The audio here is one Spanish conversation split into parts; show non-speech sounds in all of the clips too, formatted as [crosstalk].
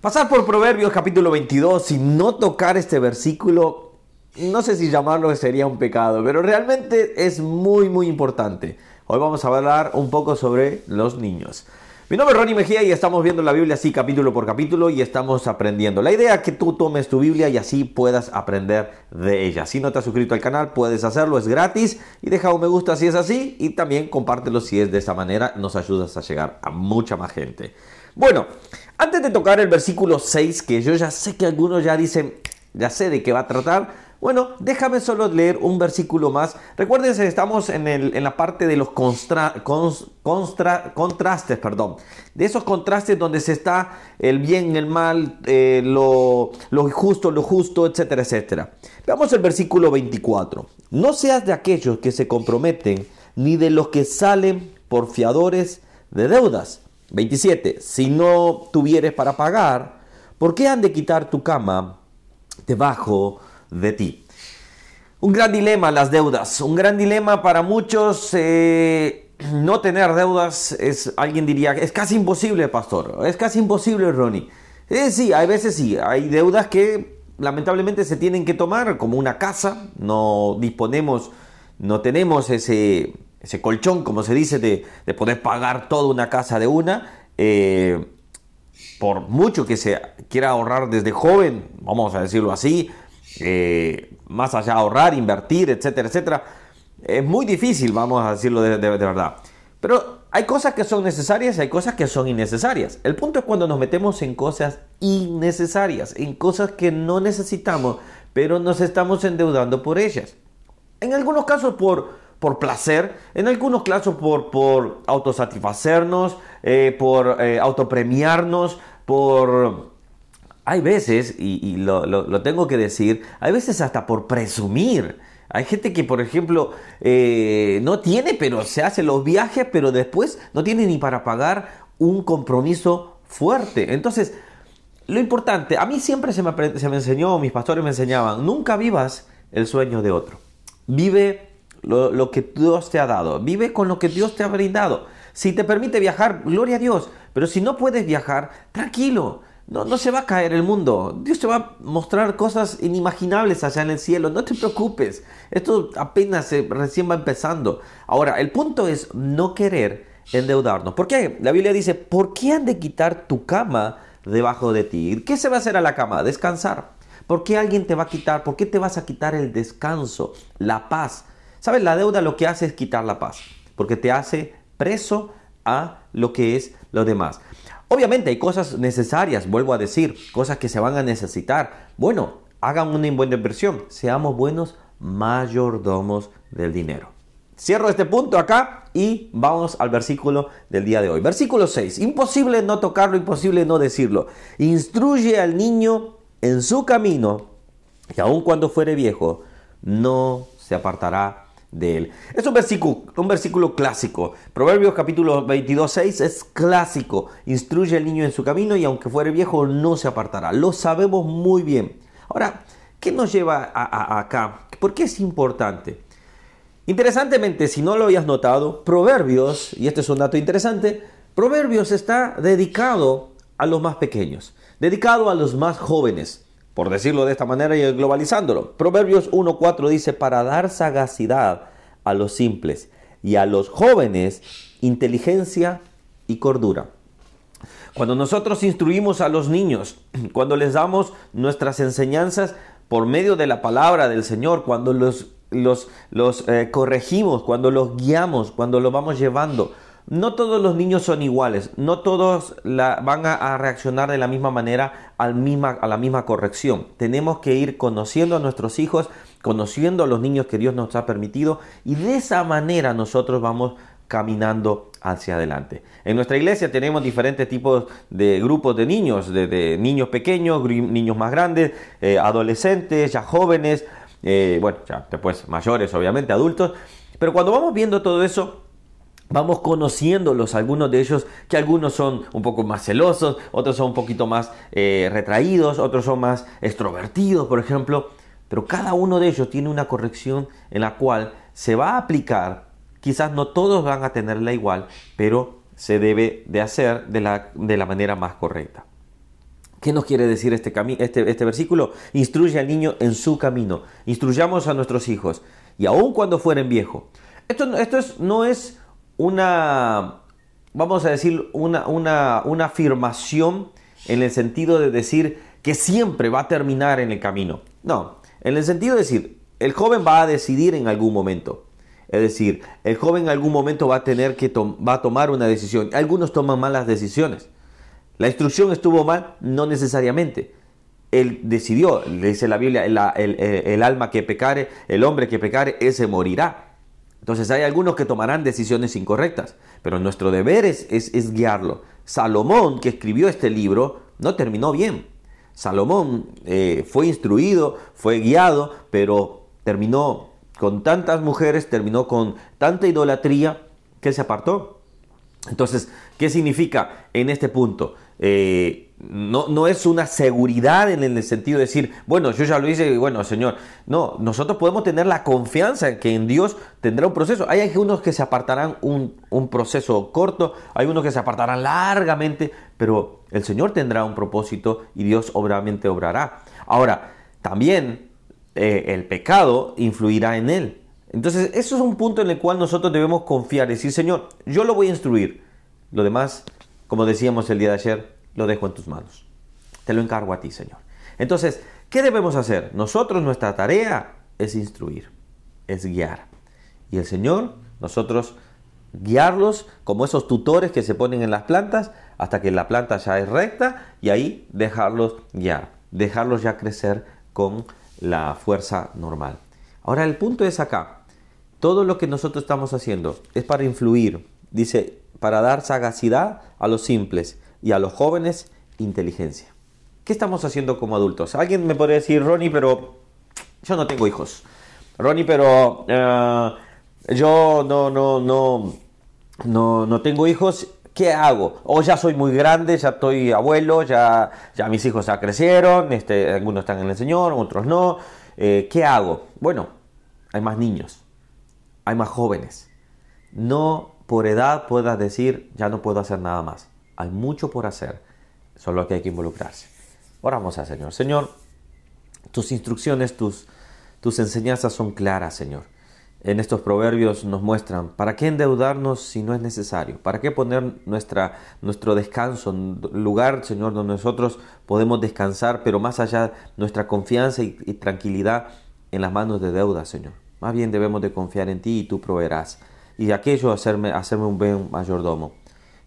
Pasar por Proverbios capítulo 22 y no tocar este versículo, no sé si llamarlo sería un pecado, pero realmente es muy muy importante. Hoy vamos a hablar un poco sobre los niños. Mi nombre es Ronnie Mejía y estamos viendo la Biblia así capítulo por capítulo y estamos aprendiendo. La idea es que tú tomes tu Biblia y así puedas aprender de ella. Si no te has suscrito al canal, puedes hacerlo, es gratis y deja un me gusta si es así y también compártelo si es de esta manera, nos ayudas a llegar a mucha más gente. Bueno, antes de tocar el versículo 6, que yo ya sé que algunos ya dicen, ya sé de qué va a tratar, bueno, déjame solo leer un versículo más. Recuerden, estamos en, en la parte de los contrastes, perdón. De esos contrastes donde se está el bien, el mal, eh, lo, lo injusto, lo justo, etcétera, etcétera. Veamos el versículo 24. No seas de aquellos que se comprometen, ni de los que salen por fiadores de deudas. 27. Si no tuvieres para pagar, ¿por qué han de quitar tu cama debajo de ti. Un gran dilema las deudas, un gran dilema para muchos. Eh, no tener deudas es, alguien diría, es casi imposible, pastor, es casi imposible, Ronnie. Eh, sí, hay veces sí, hay deudas que lamentablemente se tienen que tomar, como una casa, no disponemos, no tenemos ese, ese colchón, como se dice, de, poder pagar toda una casa de una. Eh, por mucho que se quiera ahorrar desde joven, vamos a decirlo así, eh, más allá ahorrar, invertir, etcétera, etcétera, es muy difícil, vamos a decirlo de, verdad. Pero hay cosas que son necesarias y hay cosas que son innecesarias. El punto es cuando nos metemos en cosas innecesarias, en cosas que no necesitamos, pero nos estamos endeudando por ellas. En algunos casos por, por placer, en algunos casos por, por autosatisfacernos, eh, por eh, autopremiarnos, por hay veces, y, lo, tengo que decir, hay veces hasta por presumir. Hay gente que, por ejemplo, eh, no tiene, pero se hace los viajes, pero después no tiene ni para pagar un compromiso fuerte. Entonces, lo importante, a mí siempre se me, se me enseñó, mis pastores me enseñaban, nunca vivas el sueño de otro. Vive lo, que Dios te ha dado, vive con lo que Dios te ha brindado. Si te permite viajar, gloria a Dios, pero si no puedes viajar, tranquilo. No, no se va a caer el mundo. Dios te va a mostrar cosas inimaginables allá en el cielo. No te preocupes. Esto apenas recién va empezando. Ahora, el punto es no querer endeudarnos. ¿Por qué? La Biblia dice, ¿por qué han de quitar tu cama debajo de ti? ¿Qué se va a hacer a la cama? Descansar. ¿Por qué alguien te va a quitar? ¿Por qué te vas a quitar el descanso, la paz? ¿Sabes? La deuda lo que hace es quitar la paz. Porque te hace preso a lo que es lo demás. Obviamente hay cosas necesarias, vuelvo a decir, cosas que se van a necesitar. Bueno, hagan una buena inversión, seamos buenos mayordomos del dinero. Cierro este punto acá y vamos al versículo del día de hoy. Versículo 6. Imposible no tocarlo, imposible no decirlo. Instruye al niño en su camino y aun cuando fuere viejo, no se apartará de él. Es un versículo, un versículo clásico. Proverbios capítulo 22, 6 es clásico. Instruye al niño en su camino y aunque fuere viejo no se apartará. Lo sabemos muy bien. Ahora, ¿qué nos lleva a, acá? ¿Por qué es importante? Interesantemente, si no lo habías notado, Proverbios, y este es un dato interesante, Proverbios está dedicado a los más pequeños, dedicado a los más jóvenes por decirlo de esta manera y globalizándolo. Proverbios 1.4 dice, para dar sagacidad a los simples y a los jóvenes, inteligencia y cordura. Cuando nosotros instruimos a los niños, [clears throat] cuando les damos nuestras enseñanzas por medio de la palabra del Señor, cuando los, los, los eh, corregimos, cuando los guiamos, cuando los vamos llevando, no todos los niños son iguales, no todos van a, reaccionar de la misma manera a la misma corrección. Tenemos que ir conociendo a nuestros hijos, conociendo a los niños que Dios nos ha permitido y de esa manera nosotros vamos caminando hacia adelante. En nuestra iglesia tenemos diferentes tipos de grupos de niños, de, niños pequeños, niños más grandes, eh, adolescentes, ya jóvenes, eh, bueno, ya después mayores, obviamente, adultos. Pero cuando vamos viendo todo eso, Vamos conociéndolos, algunos de ellos, que algunos son un poco más celosos, otros son un poquito más eh, retraídos, otros son más extrovertidos, por ejemplo. Pero cada uno de ellos tiene una corrección en la cual se va a aplicar. Quizás no todos van a tenerla igual, pero se debe de hacer de la, de la manera más correcta. ¿Qué nos quiere decir este, este, este versículo? Instruye al niño en su camino. Instruyamos a nuestros hijos. Y aun cuando fueren viejos. Esto, esto es, no es una, vamos a decir, una, una, una afirmación en el sentido de decir que siempre va a terminar en el camino. No, en el sentido de decir, el joven va a decidir en algún momento. Es decir, el joven en algún momento va a tener que va a tomar una decisión. Algunos toman malas decisiones. La instrucción estuvo mal, no necesariamente. Él decidió, dice la Biblia, el, alma que pecare, el hombre que pecare, ese morirá. Entonces hay algunos que tomarán decisiones incorrectas, pero nuestro deber es, es, guiarlo. Salomón, que escribió este libro, no terminó bien. Salomón eh, fue instruido, fue guiado, pero terminó con tantas mujeres, terminó con tanta idolatría que se apartó. Entonces, ¿qué significa en este punto? Eh, no, no, es una seguridad en el sentido de decir, bueno, yo ya lo hice, bueno, Señor. No, nosotros podemos tener la confianza en que en Dios tendrá un proceso. Hay unos que se apartarán un, proceso corto, hay unos que se apartarán largamente, pero el Señor tendrá un propósito y Dios obviamente obrará. Ahora, también eh, el pecado influirá en él. Entonces, eso es un punto en el cual nosotros debemos confiar, decir, Señor, yo lo voy a instruir. Lo demás como decíamos el día de ayer, lo dejo en tus manos. Te lo encargo a ti, Señor. Entonces, ¿qué debemos hacer? Nosotros, nuestra tarea es instruir, es guiar. Y el Señor, nosotros guiarlos como esos tutores que se ponen en las plantas hasta que la planta ya es recta y ahí dejarlos guiar, dejarlos ya crecer con la fuerza normal. Ahora el punto es acá, todo lo que nosotros estamos haciendo es para influir, dice para dar sagacidad a los simples y a los jóvenes inteligencia. ¿Qué estamos haciendo como adultos? Alguien me podría decir, Ronnie, pero yo no tengo hijos. Ronnie, pero eh, yo no, no, no, no, no tengo hijos. ¿Qué hago? O ya soy muy grande, ya estoy abuelo, ya, ya mis hijos ya crecieron, este, algunos están en el Señor, otros no. Eh, ¿Qué hago? Bueno, hay más niños, hay más jóvenes. No por edad puedas decir, ya no puedo hacer nada más. Hay mucho por hacer, solo que hay que involucrarse. Oramos al Señor. Señor, tus instrucciones, tus, tus enseñanzas son claras, Señor. En estos proverbios nos muestran, ¿para qué endeudarnos si no es necesario? ¿Para qué poner nuestra, nuestro descanso, lugar, Señor, donde nosotros podemos descansar, pero más allá nuestra confianza y, tranquilidad en las manos de deuda, Señor? Más bien debemos de confiar en ti y tú proveerás y aquello hacerme, hacerme un buen mayordomo.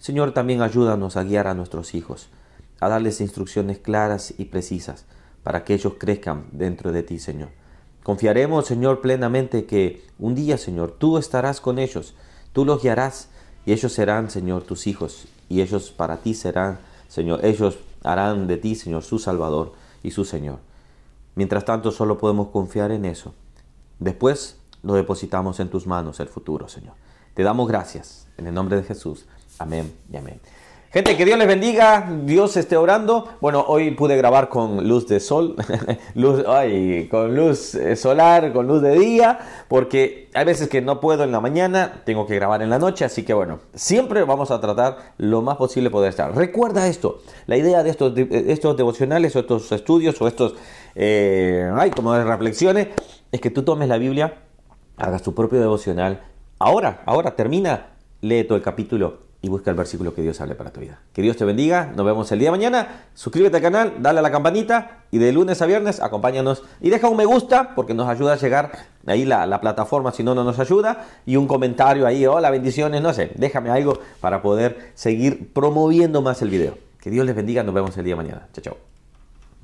Señor, también ayúdanos a guiar a nuestros hijos, a darles instrucciones claras y precisas, para que ellos crezcan dentro de ti, Señor. Confiaremos, Señor, plenamente que un día, Señor, tú estarás con ellos, tú los guiarás, y ellos serán, Señor, tus hijos, y ellos para ti serán, Señor, ellos harán de ti, Señor, su Salvador y su Señor. Mientras tanto, solo podemos confiar en eso. Después lo depositamos en tus manos el futuro, Señor. Te damos gracias en el nombre de Jesús. Amén y amén. Gente, que Dios les bendiga, Dios esté orando. Bueno, hoy pude grabar con luz de sol, [laughs] luz, ay, con luz eh, solar, con luz de día, porque hay veces que no puedo en la mañana, tengo que grabar en la noche, así que bueno, siempre vamos a tratar lo más posible poder estar. Recuerda esto, la idea de estos, estos devocionales o estos estudios o estos, eh, ay, como de reflexiones, es que tú tomes la Biblia hagas tu propio devocional. Ahora, ahora termina, lee todo el capítulo y busca el versículo que Dios hable para tu vida. Que Dios te bendiga, nos vemos el día de mañana. Suscríbete al canal, dale a la campanita y de lunes a viernes acompáñanos y deja un me gusta porque nos ayuda a llegar ahí la, la plataforma, si no, no nos ayuda. Y un comentario ahí, hola, bendiciones, no sé, déjame algo para poder seguir promoviendo más el video. Que Dios les bendiga, nos vemos el día de mañana. Chao, chao.